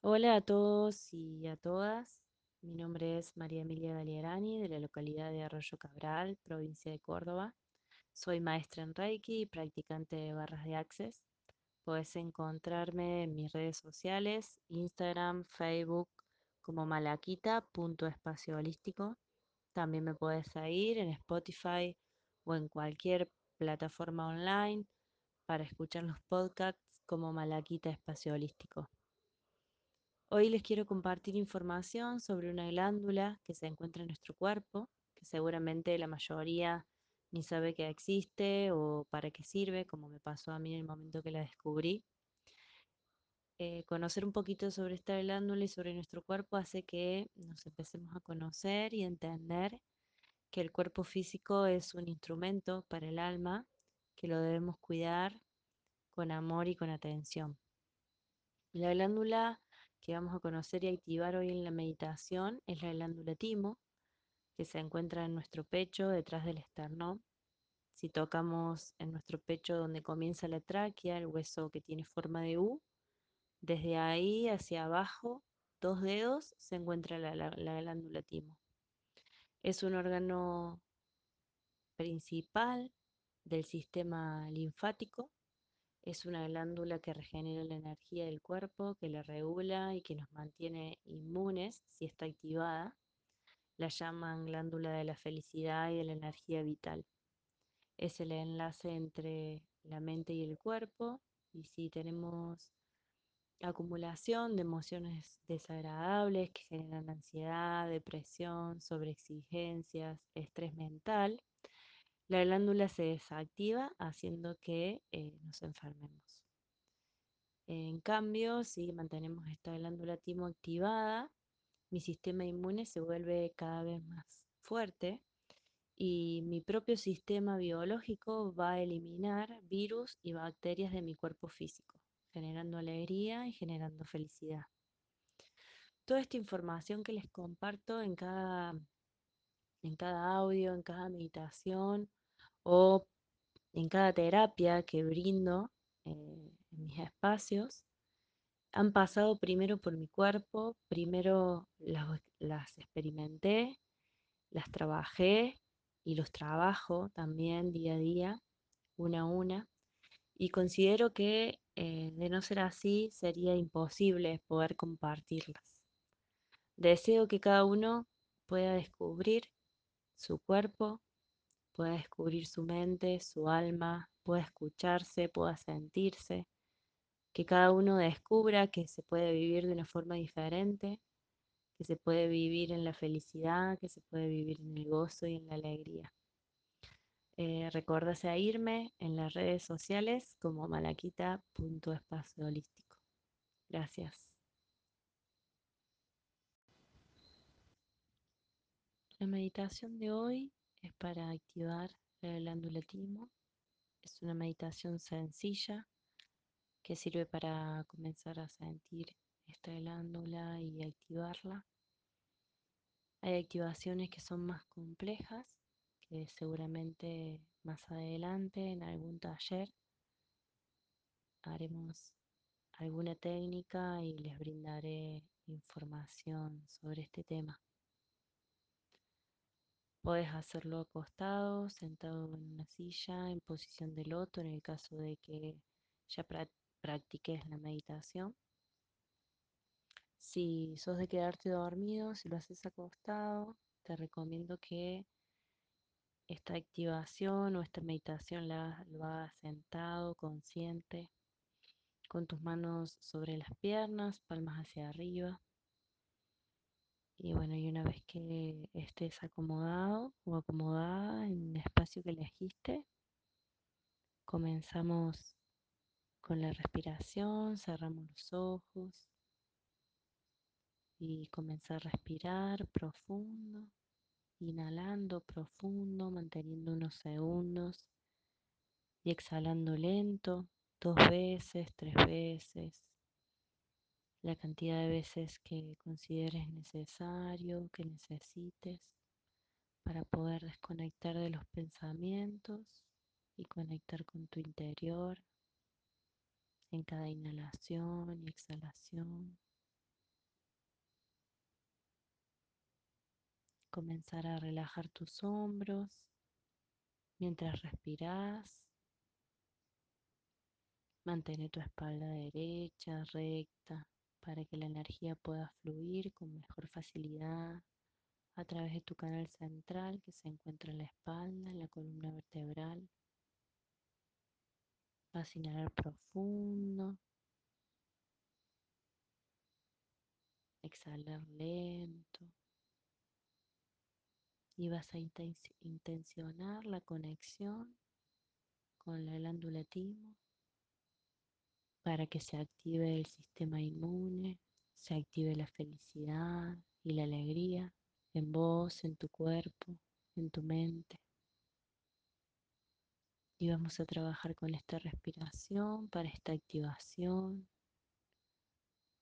Hola a todos y a todas. Mi nombre es María Emilia Galierani de la localidad de Arroyo Cabral, provincia de Córdoba. Soy maestra en Reiki y practicante de barras de Access. Puedes encontrarme en mis redes sociales, Instagram, Facebook, como malaquita.espacio holístico. También me puedes seguir en Spotify o en cualquier plataforma online para escuchar los podcasts como Malaquita Espacio Holístico. Hoy les quiero compartir información sobre una glándula que se encuentra en nuestro cuerpo, que seguramente la mayoría ni sabe que existe o para qué sirve, como me pasó a mí en el momento que la descubrí. Eh, conocer un poquito sobre esta glándula y sobre nuestro cuerpo hace que nos empecemos a conocer y entender que el cuerpo físico es un instrumento para el alma, que lo debemos cuidar con amor y con atención. La glándula que vamos a conocer y activar hoy en la meditación es la glándula timo, que se encuentra en nuestro pecho, detrás del esternón. Si tocamos en nuestro pecho donde comienza la tráquea, el hueso que tiene forma de U, desde ahí hacia abajo, dos dedos, se encuentra la, la, la glándula timo. Es un órgano principal del sistema linfático es una glándula que regenera la energía del cuerpo, que la regula y que nos mantiene inmunes si está activada. La llaman glándula de la felicidad y de la energía vital. Es el enlace entre la mente y el cuerpo y si tenemos acumulación de emociones desagradables que generan ansiedad, depresión, sobreexigencias, estrés mental, la glándula se desactiva haciendo que eh, nos enfermemos. En cambio, si mantenemos esta glándula timo activada, mi sistema inmune se vuelve cada vez más fuerte y mi propio sistema biológico va a eliminar virus y bacterias de mi cuerpo físico, generando alegría y generando felicidad. Toda esta información que les comparto en cada, en cada audio, en cada meditación o en cada terapia que brindo eh, en mis espacios, han pasado primero por mi cuerpo, primero las, las experimenté, las trabajé y los trabajo también día a día, una a una, y considero que eh, de no ser así sería imposible poder compartirlas. Deseo que cada uno pueda descubrir su cuerpo, pueda descubrir su mente, su alma, pueda escucharse, pueda sentirse, que cada uno descubra que se puede vivir de una forma diferente, que se puede vivir en la felicidad, que se puede vivir en el gozo y en la alegría. Eh, recuerda seguirme en las redes sociales como malaquita.espacio holístico. Gracias. La meditación de hoy es para activar la glándula timo. Es una meditación sencilla que sirve para comenzar a sentir esta glándula y activarla. Hay activaciones que son más complejas, que seguramente más adelante en algún taller haremos alguna técnica y les brindaré información sobre este tema. Puedes hacerlo acostado, sentado en una silla, en posición de loto, en el caso de que ya practiques la meditación. Si sos de quedarte dormido, si lo haces acostado, te recomiendo que esta activación o esta meditación la, lo hagas sentado, consciente, con tus manos sobre las piernas, palmas hacia arriba. Y bueno, y una vez que estés acomodado o acomodada en el espacio que elegiste, comenzamos con la respiración, cerramos los ojos y comienza a respirar profundo, inhalando profundo, manteniendo unos segundos y exhalando lento, dos veces, tres veces, la cantidad de veces que consideres necesario, que necesites, para poder desconectar de los pensamientos y conectar con tu interior en cada inhalación y exhalación. Comenzar a relajar tus hombros mientras respiras. mantener tu espalda derecha, recta para que la energía pueda fluir con mejor facilidad a través de tu canal central que se encuentra en la espalda, en la columna vertebral. Vas a inhalar profundo. Exhalar lento. Y vas a intencionar la conexión con la glándula timo para que se active el sistema inmune, se active la felicidad y la alegría en vos, en tu cuerpo, en tu mente. Y vamos a trabajar con esta respiración para esta activación,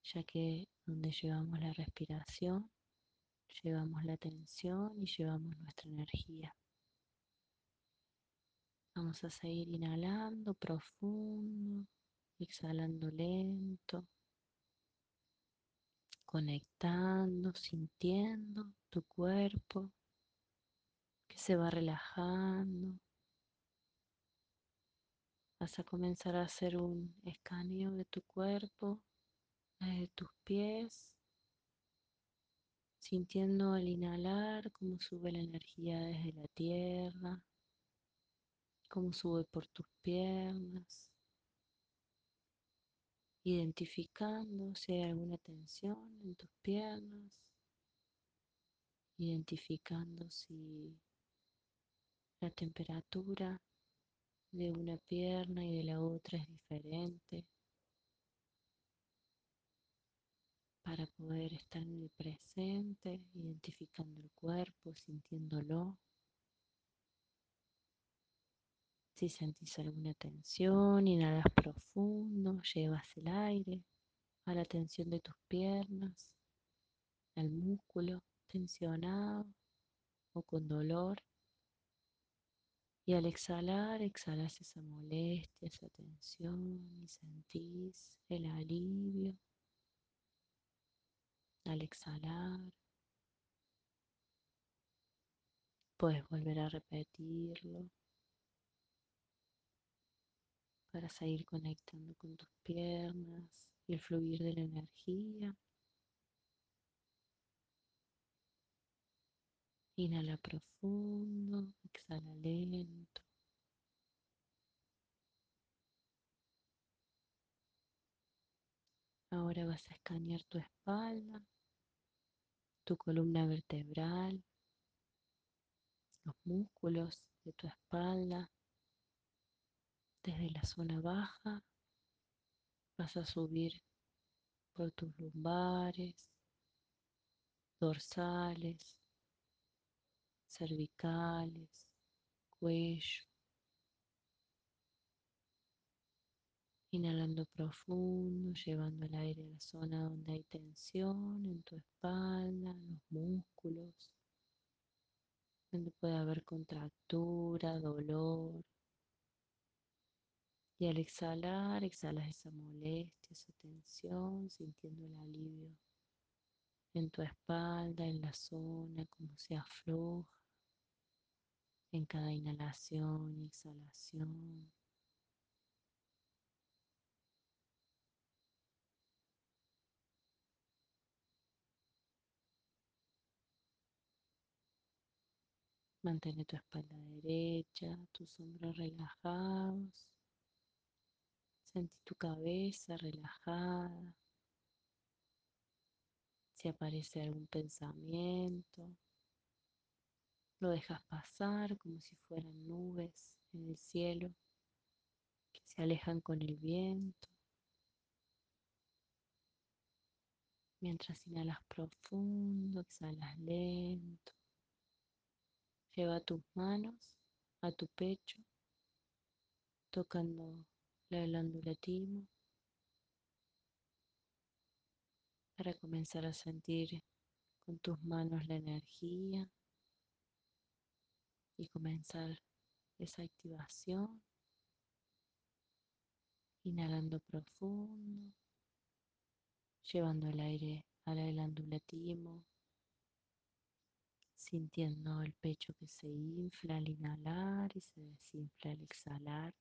ya que donde llevamos la respiración, llevamos la atención y llevamos nuestra energía. Vamos a seguir inhalando profundo, exhalando lento, conectando, sintiendo tu cuerpo que se va relajando. Vas a comenzar a hacer un escaneo de tu cuerpo, de tus pies, sintiendo al inhalar cómo sube la energía desde la tierra, cómo sube por tus piernas, identificando si hay alguna tensión en tus piernas, identificando si la temperatura de una pierna y de la otra es diferente para poder estar en el presente, identificando el cuerpo, sintiéndolo. Si sentís alguna tensión, inhalas profundo, llevas el aire a la tensión de tus piernas, al músculo tensionado o con dolor. Y al exhalar, exhalas esa molestia, esa tensión y sentís el alivio. Al exhalar, puedes volver a repetirlo para seguir conectando con tus piernas y el fluir de la energía. Inhala profundo, exhala lento. Ahora vas a escanear tu espalda, tu columna vertebral, los músculos de tu espalda, desde la zona baja vas a subir por tus lumbares, dorsales, cervicales, cuello. Inhalando profundo, llevando el aire a la zona donde hay tensión en tu espalda, en los músculos, donde puede haber contractura, dolor, y al exhalar, exhalas esa molestia, esa tensión, sintiendo el alivio en tu espalda, en la zona, como se afloja en cada inhalación y exhalación. Mantén tu espalda derecha, tus hombros relajados. Sentí tu cabeza relajada. Si aparece algún pensamiento, lo dejas pasar como si fueran nubes en el cielo que se alejan con el viento. Mientras inhalas profundo, exhalas lento. Lleva tus manos a tu pecho, tocando la glándula timo para comenzar a sentir con tus manos la energía y comenzar esa activación. Inhalando profundo, llevando el aire a la glándula sintiendo el pecho que se infla al inhalar y se desinfla al exhalar,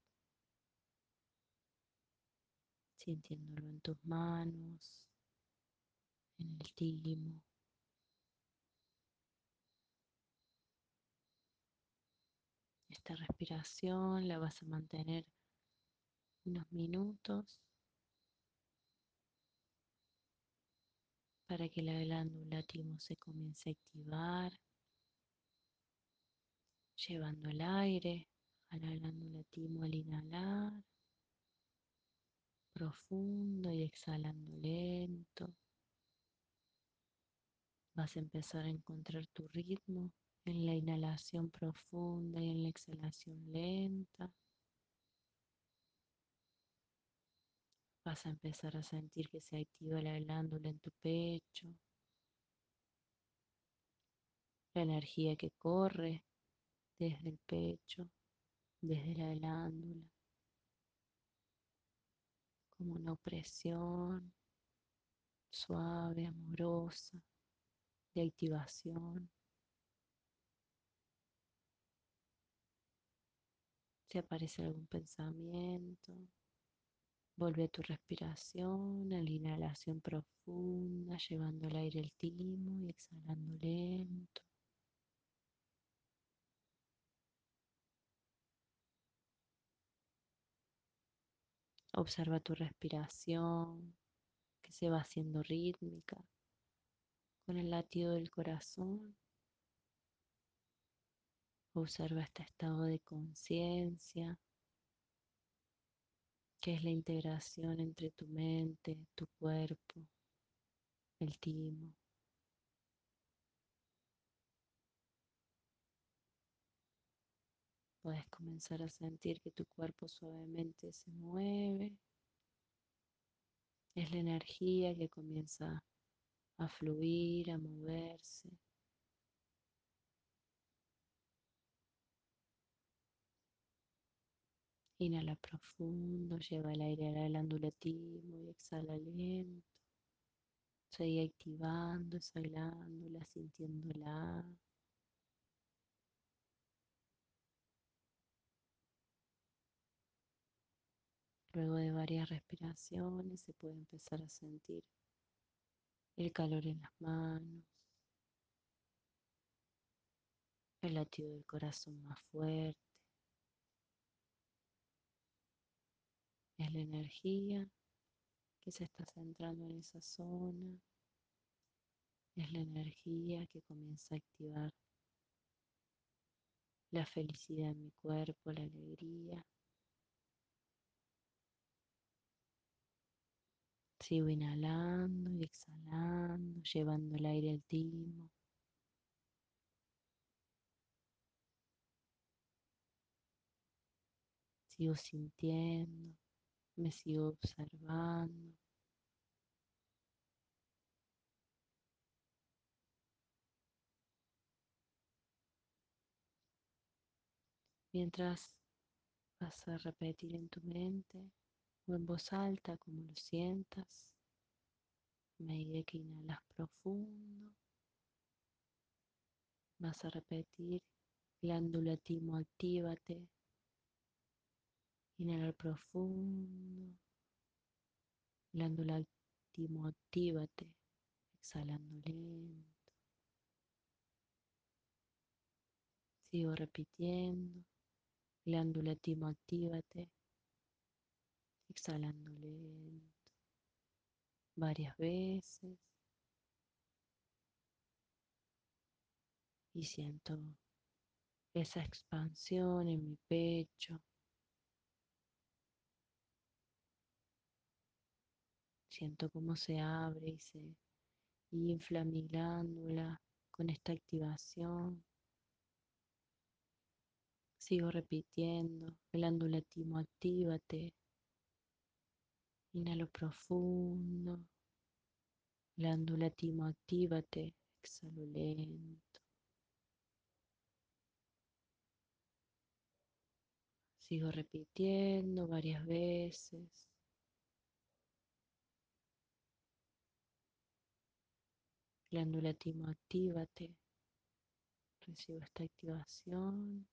sintiéndolo en tus manos, en el timo. Esta respiración la vas a mantener unos minutos para que la glándula timo se comience a activar, llevando el aire a la glándula timo al inhalar, profundo y exhalando lento. Vas a empezar a encontrar tu ritmo en la inhalación profunda y en la exhalación lenta. Vas a empezar a sentir que se activa la glándula en tu pecho, la energía que corre desde el pecho, desde la glándula, como una opresión suave, amorosa, de activación. Si aparece algún pensamiento, Vuelve a tu respiración, a la inhalación profunda, llevando el aire al timo y exhalando lento. Observa tu respiración que se va haciendo rítmica con el latido del corazón. Observa este estado de conciencia que es la integración entre tu mente, tu cuerpo, el timo. Puedes comenzar a sentir que tu cuerpo suavemente se mueve. Es la energía que comienza a fluir, a moverse. Inhala profundo, lleva el aire a la y exhala lento. Sigue activando esa glándula, sintiéndola. Luego de varias respiraciones se puede empezar a sentir el calor en las manos, el latido del corazón más fuerte. Es la energía que se está centrando en esa zona. Es la energía que comienza a activar la felicidad en mi cuerpo, la alegría. Sigo inhalando y exhalando, llevando el aire al timo. Sigo sintiendo me sigo observando. Mientras vas a repetir en tu mente o en voz alta como lo sientas, me diré que inhalas profundo. Vas a repetir, glándula timo, actívate. Inhalar profundo. Glándula timo, actívate. Exhalando lento. Sigo repitiendo. Glándula timo, actívate. Exhalando lento. Varias veces. Y siento esa expansión en mi pecho. Siento cómo se abre y se infla mi glándula con esta activación. Sigo repitiendo, glándula timo, actívate. Inhalo profundo. Glándula timo, actívate. Exhalo lento. Sigo repitiendo varias veces. Glándula timo, actívate. Recibo esta activación.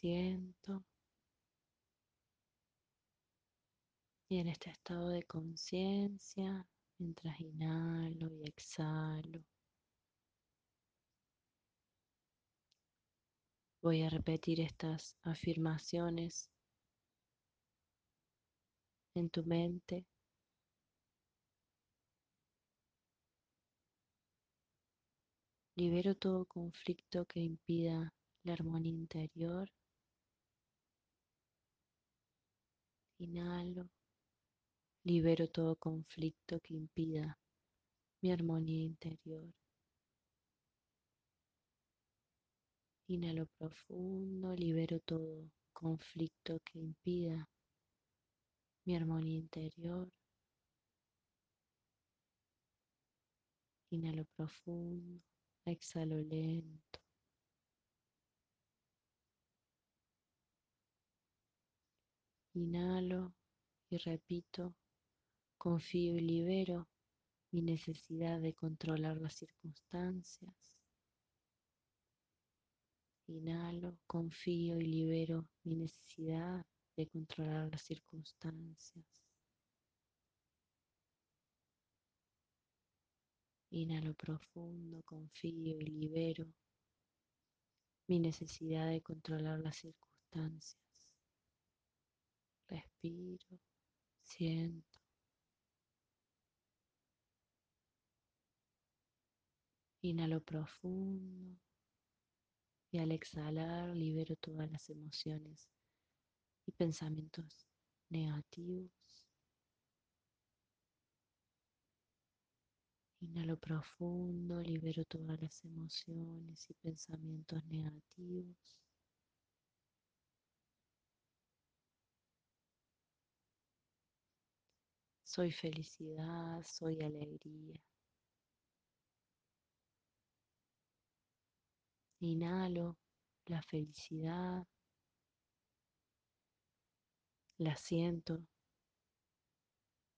Siento. Y en este estado de conciencia, mientras inhalo y exhalo, voy a repetir estas afirmaciones en tu mente. Libero todo conflicto que impida la armonía interior. Inhalo. Libero todo conflicto que impida mi armonía interior. Inhalo profundo, libero todo conflicto que impida mi armonía interior. Inhalo profundo, exhalo lento. Inhalo y repito, confío y libero mi necesidad de controlar las circunstancias. Inhalo, confío y libero mi necesidad de controlar las circunstancias. Inhalo profundo, confío y libero mi necesidad de controlar las circunstancias. Respiro, siento. Inhalo profundo y al exhalar libero todas las emociones y pensamientos negativos. Inhalo profundo, libero todas las emociones y pensamientos negativos. Soy felicidad, soy alegría. Inhalo la felicidad, la siento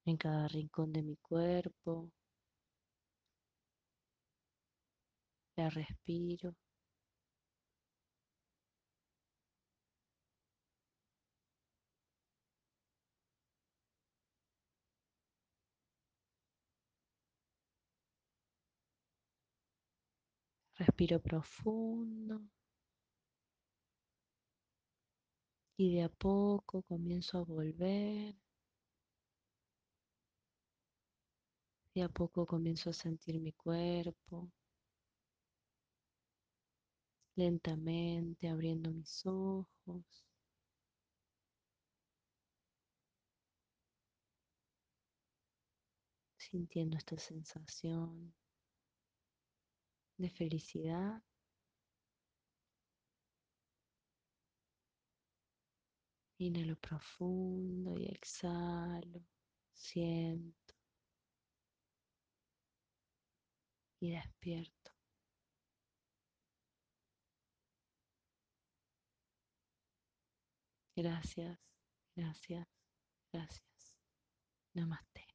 en cada rincón de mi cuerpo, la respiro. Respiro profundo y de a poco comienzo a volver. De a poco comienzo a sentir mi cuerpo. Lentamente abriendo mis ojos. Sintiendo esta sensación de felicidad. Inhalo profundo y exhalo. Siento. Y despierto. Gracias, gracias, gracias. Namaste.